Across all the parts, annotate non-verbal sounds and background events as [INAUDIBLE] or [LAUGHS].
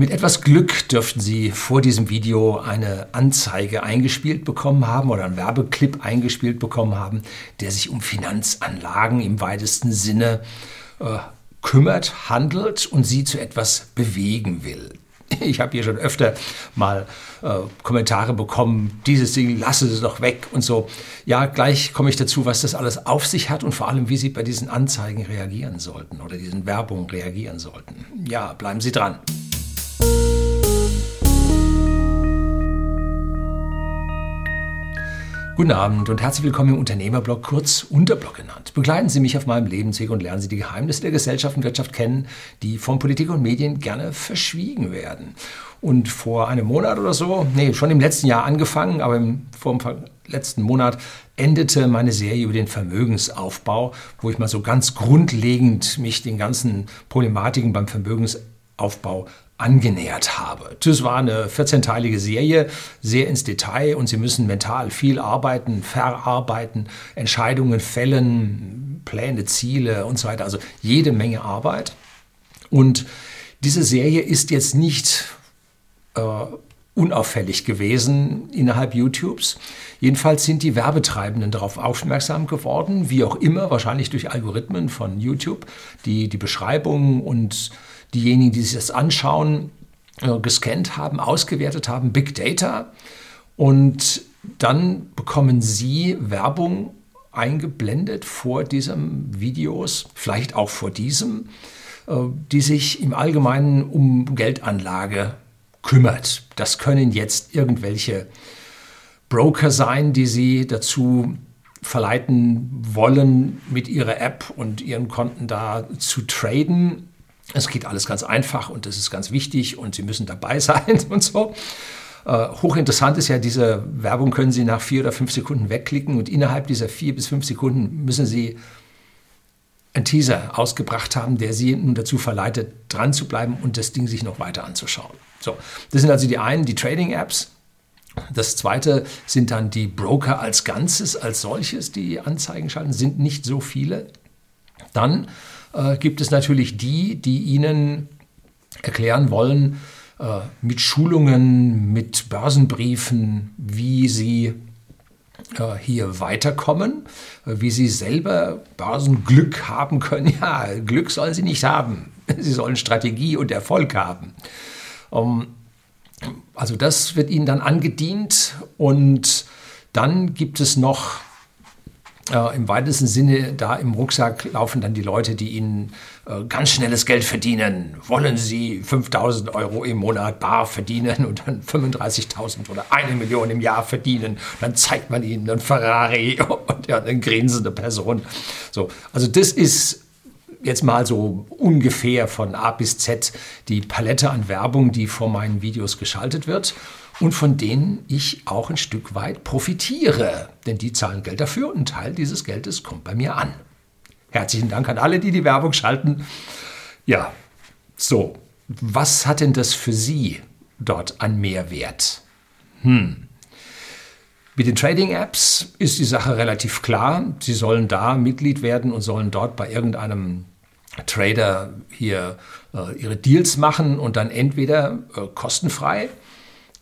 Mit etwas Glück dürften Sie vor diesem Video eine Anzeige eingespielt bekommen haben oder einen Werbeclip eingespielt bekommen haben, der sich um Finanzanlagen im weitesten Sinne äh, kümmert, handelt und Sie zu etwas bewegen will. Ich habe hier schon öfter mal äh, Kommentare bekommen, dieses Ding, lasse es doch weg und so. Ja, gleich komme ich dazu, was das alles auf sich hat und vor allem, wie Sie bei diesen Anzeigen reagieren sollten oder diesen Werbungen reagieren sollten. Ja, bleiben Sie dran. Guten Abend und herzlich willkommen im Unternehmerblog, kurz Unterblog genannt. Begleiten Sie mich auf meinem Lebensweg und lernen Sie die Geheimnisse der Gesellschaft und Wirtschaft kennen, die von Politik und Medien gerne verschwiegen werden. Und vor einem Monat oder so, nee, schon im letzten Jahr angefangen, aber im, vor dem letzten Monat endete meine Serie über den Vermögensaufbau, wo ich mal so ganz grundlegend mich den ganzen Problematiken beim Vermögensaufbau angenähert habe. Das war eine 14-teilige Serie, sehr ins Detail und Sie müssen mental viel arbeiten, verarbeiten, Entscheidungen fällen, Pläne, Ziele und so weiter. Also jede Menge Arbeit. Und diese Serie ist jetzt nicht äh, unauffällig gewesen innerhalb YouTubes. Jedenfalls sind die Werbetreibenden darauf aufmerksam geworden, wie auch immer, wahrscheinlich durch Algorithmen von YouTube, die die Beschreibungen und diejenigen, die sich das anschauen, äh, gescannt haben, ausgewertet haben, Big Data. Und dann bekommen Sie Werbung eingeblendet vor diesem Videos, vielleicht auch vor diesem, äh, die sich im Allgemeinen um Geldanlage kümmert. Das können jetzt irgendwelche Broker sein, die Sie dazu verleiten wollen, mit Ihrer App und Ihren Konten da zu traden es geht alles ganz einfach und das ist ganz wichtig und Sie müssen dabei [LAUGHS] sein und so. Äh, hochinteressant ist ja, diese Werbung können Sie nach vier oder fünf Sekunden wegklicken und innerhalb dieser vier bis fünf Sekunden müssen Sie einen Teaser ausgebracht haben, der Sie nun dazu verleitet, dran zu bleiben und das Ding sich noch weiter anzuschauen. So, das sind also die einen, die Trading-Apps. Das zweite sind dann die Broker als Ganzes, als solches, die Anzeigen schalten, sind nicht so viele. Dann äh, gibt es natürlich die, die Ihnen erklären wollen, äh, mit Schulungen, mit Börsenbriefen, wie Sie äh, hier weiterkommen, äh, wie Sie selber Börsenglück haben können. [LAUGHS] Ja, Glück sollen Sie nicht haben. [LAUGHS] Sie sollen Strategie und Erfolg haben. Ähm, also das wird Ihnen dann angedient und dann gibt es noch äh, im weitesten Sinne, da im Rucksack laufen dann die Leute, die Ihnen äh, ganz schnelles Geld verdienen. Wollen Sie 5000 Euro im Monat bar verdienen und dann 35.000 oder eine Million im Jahr verdienen? Dann zeigt man Ihnen einen Ferrari [LAUGHS] und ja, eine grinsende Person. So, also das ist jetzt mal so ungefähr von A bis Z die Palette an Werbung, die vor meinen Videos geschaltet wird und von denen ich auch ein Stück weit profitiere. Denn die zahlen Geld dafür und ein Teil dieses Geldes kommt bei mir an. Herzlichen Dank an alle, die die Werbung schalten. Ja, so, was hat denn das für Sie dort an Mehrwert? Hm. Mit den Trading-Apps ist die Sache relativ klar. Sie sollen da Mitglied werden und sollen dort bei irgendeinem Trader hier äh, ihre Deals machen und dann entweder äh, kostenfrei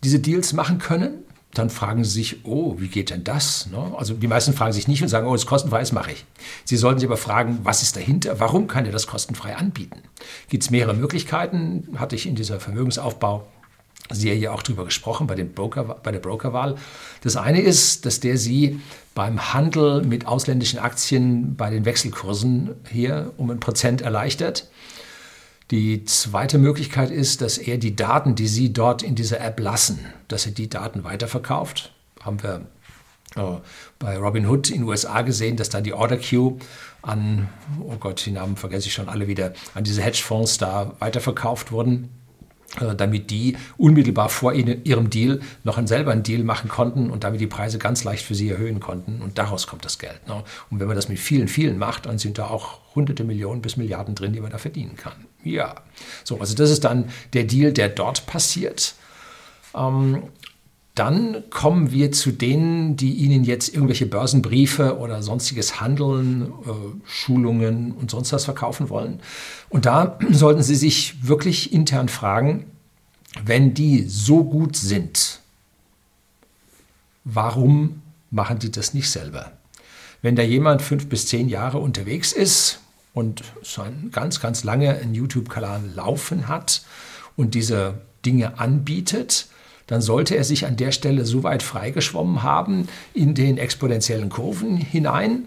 diese Deals machen können, dann fragen sie sich, oh, wie geht denn das? Ne? Also die meisten fragen sich nicht und sagen, oh, ist kostenfrei, das mache ich. Sie sollten sich aber fragen, was ist dahinter? Warum kann er das kostenfrei anbieten? Gibt es mehrere Möglichkeiten? Hatte ich in dieser Vermögensaufbau Serie auch drüber gesprochen bei, den Broker, bei der Brokerwahl. Das eine ist, dass der Sie beim Handel mit ausländischen Aktien bei den Wechselkursen hier um ein Prozent erleichtert. Die zweite Möglichkeit ist, dass er die Daten, die Sie dort in dieser App lassen, dass er die Daten weiterverkauft. Haben wir äh, bei Robinhood in den USA gesehen, dass da die Order Queue an, oh Gott, die Namen vergesse ich schon alle wieder, an diese Hedgefonds da weiterverkauft wurden damit die unmittelbar vor ihrem Deal noch einen, selber einen Deal machen konnten und damit die Preise ganz leicht für sie erhöhen konnten. Und daraus kommt das Geld. Ne? Und wenn man das mit vielen, vielen macht, dann sind da auch hunderte Millionen bis Milliarden drin, die man da verdienen kann. Ja, so, also das ist dann der Deal, der dort passiert. Ähm, dann kommen wir zu denen, die Ihnen jetzt irgendwelche Börsenbriefe oder sonstiges Handeln, äh, Schulungen und sonst was verkaufen wollen. Und da [CLEARS THROAT] sollten Sie sich wirklich intern fragen, wenn die so gut sind, warum machen die das nicht selber? Wenn da jemand fünf bis zehn Jahre unterwegs ist und schon ganz, ganz lange einen YouTube-Kanal laufen hat und diese Dinge anbietet, dann sollte er sich an der Stelle so weit freigeschwommen haben in den exponentiellen Kurven hinein,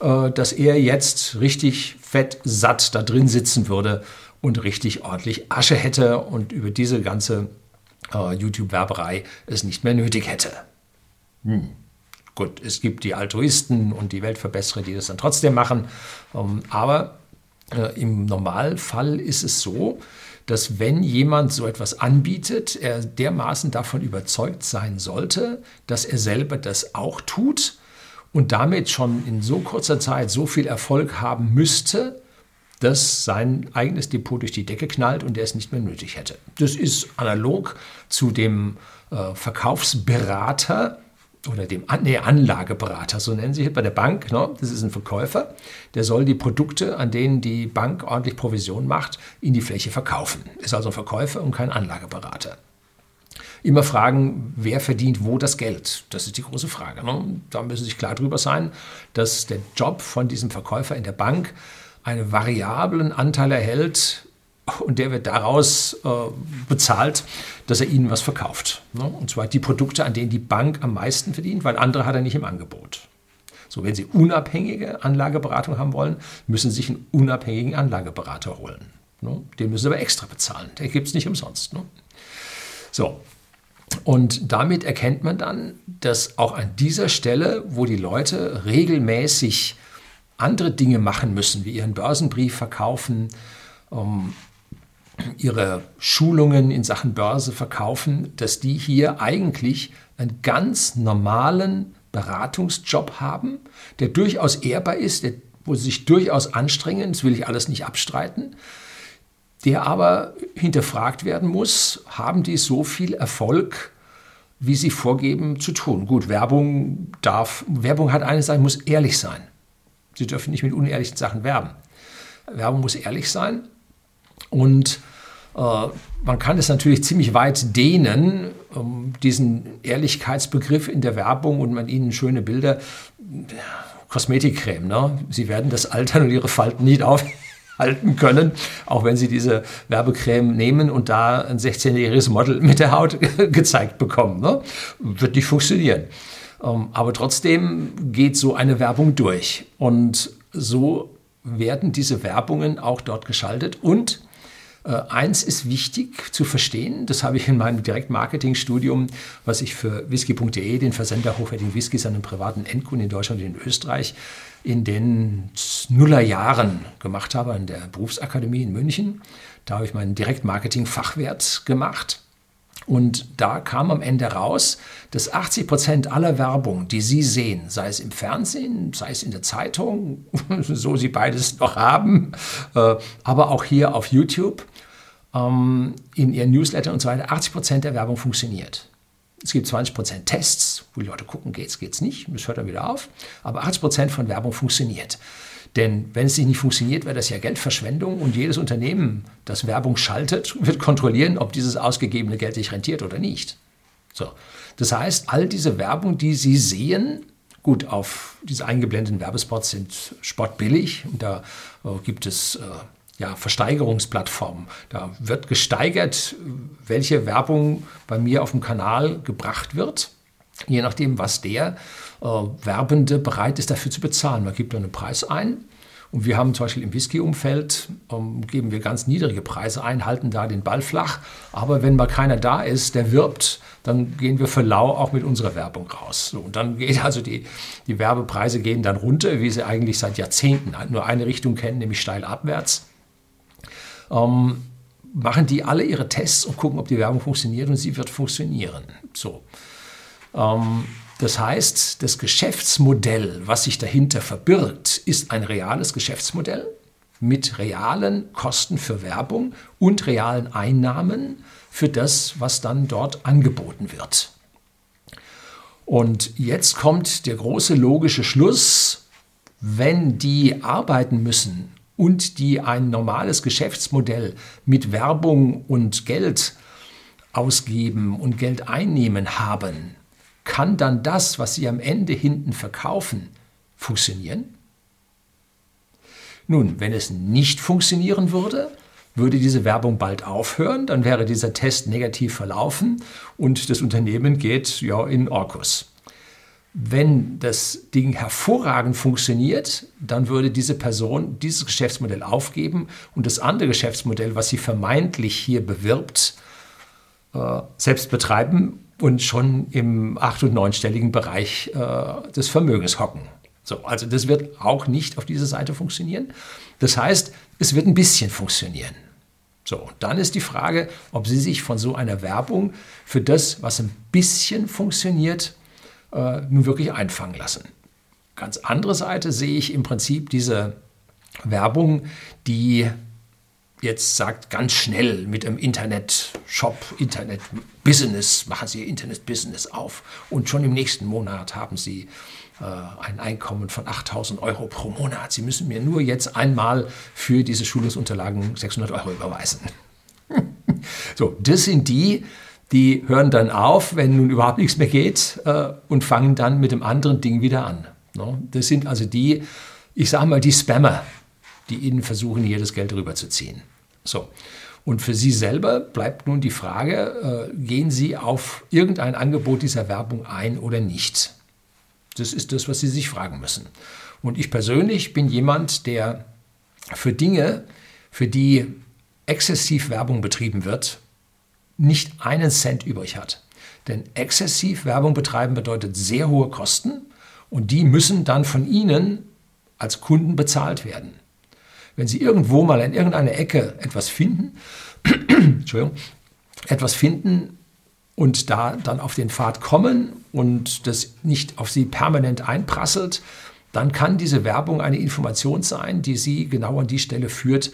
äh, dass er jetzt richtig fett satt da drin sitzen würde und richtig ordentlich Asche hätte und über diese ganze äh, YouTube-Werberei es nicht mehr nötig hätte. Hm. Gut, es gibt die Altruisten und die Weltverbesserer, die das dann trotzdem machen. Ähm, aber äh, im Normalfall ist es so, dass wenn jemand so etwas anbietet, er dermaßen davon überzeugt sein sollte, dass er selber das auch tut und damit schon in so kurzer Zeit so viel Erfolg haben müsste, dass sein eigenes Depot durch die Decke knallt und er es nicht mehr nötig hätte. Das ist analog zu dem äh, Verkaufsberater, oder dem nee, Anlageberater, so nennen sie es bei der Bank. Ne? Das ist ein Verkäufer, der soll die Produkte, an denen die Bank ordentlich Provision macht, in die Fläche verkaufen. Ist also ein Verkäufer und kein Anlageberater. Immer fragen, wer verdient wo das Geld? Das ist die große Frage. Ne? Da müssen Sie sich klar drüber sein, dass der Job von diesem Verkäufer in der Bank einen variablen Anteil erhält und der wird daraus äh, bezahlt, dass er ihnen was verkauft. Ne? Und zwar die Produkte, an denen die Bank am meisten verdient, weil andere hat er nicht im Angebot. So, wenn Sie unabhängige Anlageberatung haben wollen, müssen Sie sich einen unabhängigen Anlageberater holen. Ne? Den müssen Sie aber extra bezahlen. Der gibt es nicht umsonst. Ne? So, und damit erkennt man dann, dass auch an dieser Stelle, wo die Leute regelmäßig andere Dinge machen müssen, wie ihren Börsenbrief verkaufen, um, ihre Schulungen in Sachen Börse verkaufen, dass die hier eigentlich einen ganz normalen Beratungsjob haben, der durchaus ehrbar ist, der, wo sie sich durchaus anstrengen, das will ich alles nicht abstreiten, der aber hinterfragt werden muss, haben die so viel Erfolg, wie sie vorgeben zu tun. Gut, Werbung darf, Werbung hat eine Sache, muss ehrlich sein. Sie dürfen nicht mit unehrlichen Sachen werben. Werbung muss ehrlich sein und äh, man kann es natürlich ziemlich weit dehnen, diesen Ehrlichkeitsbegriff in der Werbung und man ihnen schöne Bilder, Kosmetikcreme, ne? sie werden das Altern und ihre Falten nicht aufhalten können, auch wenn sie diese Werbecreme nehmen und da ein 16-jähriges Model mit der Haut [LAUGHS] gezeigt bekommen. Ne? Wird nicht funktionieren. Ähm, aber trotzdem geht so eine Werbung durch. Und so werden diese Werbungen auch dort geschaltet und äh, eins ist wichtig zu verstehen, das habe ich in meinem Direktmarketing-Studium, was ich für whisky.de, den Versender hochwertigen Whiskys an den privaten Endkunden in Deutschland und in Österreich, in den Nullerjahren gemacht habe, an der Berufsakademie in München. Da habe ich meinen Direktmarketing-Fachwert gemacht. Und da kam am Ende raus, dass 80 Prozent aller Werbung, die Sie sehen, sei es im Fernsehen, sei es in der Zeitung, [LAUGHS] so Sie beides noch haben, äh, aber auch hier auf YouTube, ähm, in Ihren Newsletter und so weiter, 80 Prozent der Werbung funktioniert. Es gibt 20 Prozent Tests, wo die Leute gucken, geht's, geht's nicht, das hört dann wieder auf, aber 80 Prozent von Werbung funktioniert. Denn wenn es nicht funktioniert, wäre das ja Geldverschwendung und jedes Unternehmen, das Werbung schaltet, [LAUGHS] wird kontrollieren, ob dieses ausgegebene Geld sich rentiert oder nicht. So. Das heißt, all diese Werbung, die Sie sehen, gut, auf diese eingeblendeten Werbespots sind spottbillig und da äh, gibt es äh, ja, Versteigerungsplattformen. Da wird gesteigert, welche Werbung bei mir auf dem Kanal gebracht wird, je nachdem, was der äh, Werbende bereit ist dafür zu bezahlen. Man gibt einen Preis ein. Und wir haben zum Beispiel im Whisky-Umfeld, ähm, geben wir ganz niedrige Preise ein, halten da den Ball flach. Aber wenn mal keiner da ist, der wirbt, dann gehen wir für lau auch mit unserer Werbung raus. So, und dann [LAUGHS] geht also die, die Werbepreise gehen dann runter, wie sie eigentlich seit Jahrzehnten nur eine Richtung kennen, nämlich steil abwärts. Ähm, machen die alle ihre Tests und gucken, ob die Werbung funktioniert und sie wird funktionieren. So. Ähm, das heißt, das Geschäftsmodell, was sich dahinter verbirgt, ist ein reales Geschäftsmodell mit realen Kosten für Werbung und realen Einnahmen für das, was dann dort angeboten wird. Und jetzt kommt der große logische Schluss, wenn die arbeiten müssen und die ein normales Geschäftsmodell mit Werbung und Geld ausgeben und Geld einnehmen haben, kann dann das, was Sie am Ende hinten verkaufen, funktionieren? Nun, wenn es nicht funktionieren würde, würde diese Werbung bald aufhören, dann wäre dieser Test negativ verlaufen und das Unternehmen geht ja in Orkus. Wenn das Ding hervorragend funktioniert, dann würde diese Person dieses Geschäftsmodell aufgeben und das andere Geschäftsmodell, was sie vermeintlich hier bewirbt, äh, selbst betreiben und schon im acht- und neunstelligen Bereich äh, des Vermögens hocken. So, also das wird auch nicht auf dieser Seite funktionieren. Das heißt, es wird ein bisschen funktionieren. So, dann ist die Frage, ob Sie sich von so einer Werbung für das, was ein bisschen funktioniert, äh, nun wirklich einfangen lassen. Ganz andere Seite sehe ich im Prinzip diese Werbung, die jetzt sagt, ganz schnell mit einem Internet-Shop, Internet-Business, machen Sie Ihr Internet-Business auf und schon im nächsten Monat haben Sie äh, ein Einkommen von 8000 Euro pro Monat. Sie müssen mir nur jetzt einmal für diese Schulungsunterlagen 600 Euro überweisen. [LAUGHS] so, das sind die, die hören dann auf, wenn nun überhaupt nichts mehr geht äh, und fangen dann mit dem anderen Ding wieder an. No? Das sind also die, ich sage mal, die Spammer, die ihnen versuchen, hier das Geld rüberzuziehen. So. Und für Sie selber bleibt nun die Frage, äh, gehen Sie auf irgendein Angebot dieser Werbung ein oder nicht? Das ist das, was Sie sich fragen müssen. Und ich persönlich bin jemand, der für Dinge, für die exzessiv Werbung betrieben wird, nicht einen Cent übrig hat. Denn exzessiv Werbung betreiben bedeutet sehr hohe Kosten und die müssen dann von Ihnen als Kunden bezahlt werden. Wenn Sie irgendwo mal in irgendeiner Ecke etwas finden, [CLEARS THROAT] Entschuldigung, etwas finden und da dann auf den Pfad kommen und das nicht auf Sie permanent einprasselt, dann kann diese Werbung eine Information sein, die Sie genau an die Stelle führt,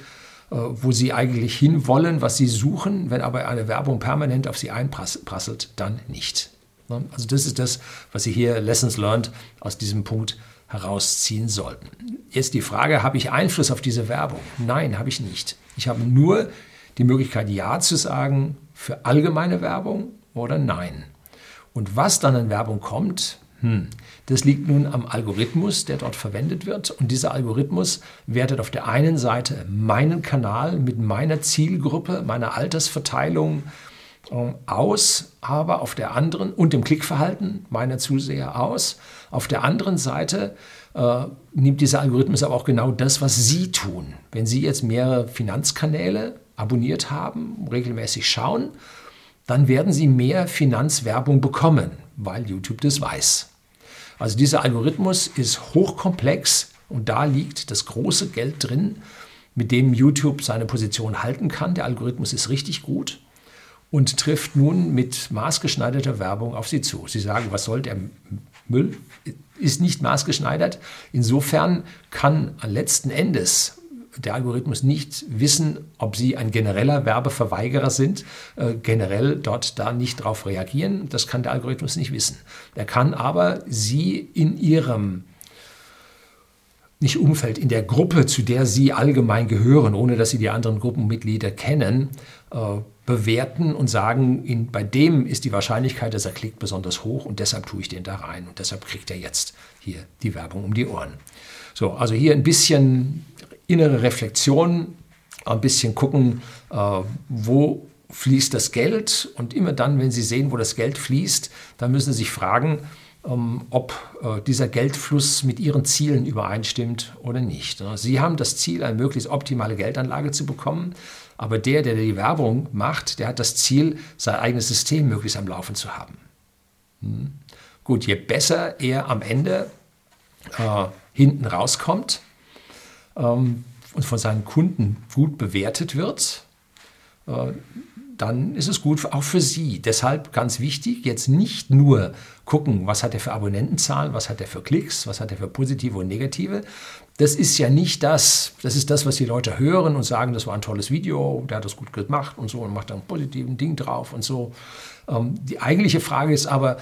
äh, wo sie eigentlich hinwollen, was sie suchen. Wenn aber eine Werbung permanent auf sie einprasselt, dann nicht. Ne? Also das ist das, was Sie hier Lessons Learned aus diesem Punkt herausziehen sollten. Jetzt die Frage, habe ich Einfluss auf diese Werbung? Nein, habe ich nicht. Ich habe nur die Möglichkeit, Ja zu sagen für allgemeine Werbung oder Nein. Und was dann an Werbung kommt, hm, das liegt nun am Algorithmus, der dort verwendet wird. Und dieser Algorithmus wertet auf der einen Seite meinen Kanal mit meiner Zielgruppe, meiner Altersverteilung aus, aber auf der anderen und dem Klickverhalten meiner Zuseher aus. Auf der anderen Seite äh, nimmt dieser Algorithmus aber auch genau das, was Sie tun. Wenn Sie jetzt mehrere Finanzkanäle abonniert haben, regelmäßig schauen, dann werden Sie mehr Finanzwerbung bekommen, weil YouTube das weiß. Also dieser Algorithmus ist hochkomplex und da liegt das große Geld drin, mit dem YouTube seine Position halten kann. Der Algorithmus ist richtig gut und trifft nun mit maßgeschneiderter Werbung auf Sie zu. Sie sagen, was soll der Müll? Ist nicht maßgeschneidert. Insofern kann letzten Endes der Algorithmus nicht wissen, ob Sie ein genereller Werbeverweigerer sind, äh, generell dort da nicht darauf reagieren. Das kann der Algorithmus nicht wissen. Er kann aber Sie in Ihrem nicht Umfeld, in der Gruppe, zu der Sie allgemein gehören, ohne dass Sie die anderen Gruppenmitglieder kennen, äh, bewerten und sagen, in, bei dem ist die Wahrscheinlichkeit, dass er klickt, besonders hoch und deshalb tue ich den da rein und deshalb kriegt er jetzt hier die Werbung um die Ohren. So, also hier ein bisschen innere Reflexion, ein bisschen gucken, äh, wo fließt das Geld und immer dann, wenn Sie sehen, wo das Geld fließt, dann müssen Sie sich fragen, ob äh, dieser Geldfluss mit Ihren Zielen übereinstimmt oder nicht. Sie haben das Ziel, eine möglichst optimale Geldanlage zu bekommen, aber der, der die Werbung macht, der hat das Ziel, sein eigenes System möglichst am Laufen zu haben. Hm. Gut, je besser er am Ende äh, hinten rauskommt, ähm, und von seinen Kunden gut bewertet wird, äh, dann ist es gut auch für Sie. Deshalb ganz wichtig, jetzt nicht nur gucken, was hat er für Abonnentenzahlen, was hat er für Klicks, was hat er für positive und negative. Das ist ja nicht das. Das ist das, was die Leute hören und sagen, das war ein tolles Video, der hat das gut gemacht und so und macht da ein positiven Ding drauf und so. Ähm, die eigentliche Frage ist aber,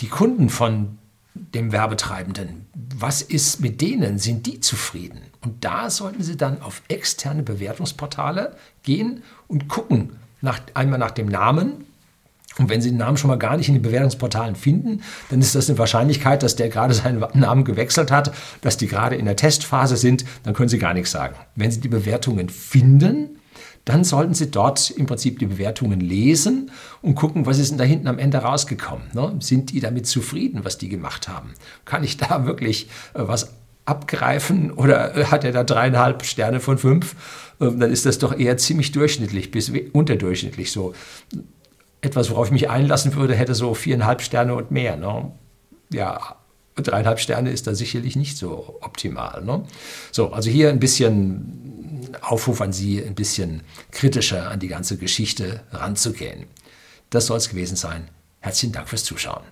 die Kunden von dem Werbetreibenden. Was ist mit denen? Sind die zufrieden? Und da sollten Sie dann auf externe Bewertungsportale gehen und gucken, nach, einmal nach dem Namen Und wenn Sie den Namen schon mal gar nicht in den Bewertungsportalen finden, dann ist das eine Wahrscheinlichkeit, dass der gerade seinen [LAUGHS] Namen gewechselt hat, dass die gerade in der Testphase sind, dann können Sie gar nichts sagen. Wenn Sie die Bewertungen finden, dann sollten Sie dort im Prinzip die Bewertungen lesen und gucken, was ist denn da hinten am Ende rausgekommen. Ne? Sind die damit zufrieden, was die gemacht haben? Kann ich da [LAUGHS] wirklich äh, was abgreifen oder äh, hat er da dreieinhalb Sterne von fünf? Ähm, dann ist das doch eher ziemlich durchschnittlich bis unterdurchschnittlich so etwas, worauf ich mich einlassen würde, hätte so viereinhalb Sterne und mehr. Ne? Ja, dreieinhalb Sterne ist da sicherlich nicht so optimal. Ne? So, also hier ein bisschen Aufruf an Sie, ein bisschen kritischer an die ganze Geschichte ranzugehen. Das soll es gewesen sein. Herzlichen Dank fürs Zuschauen.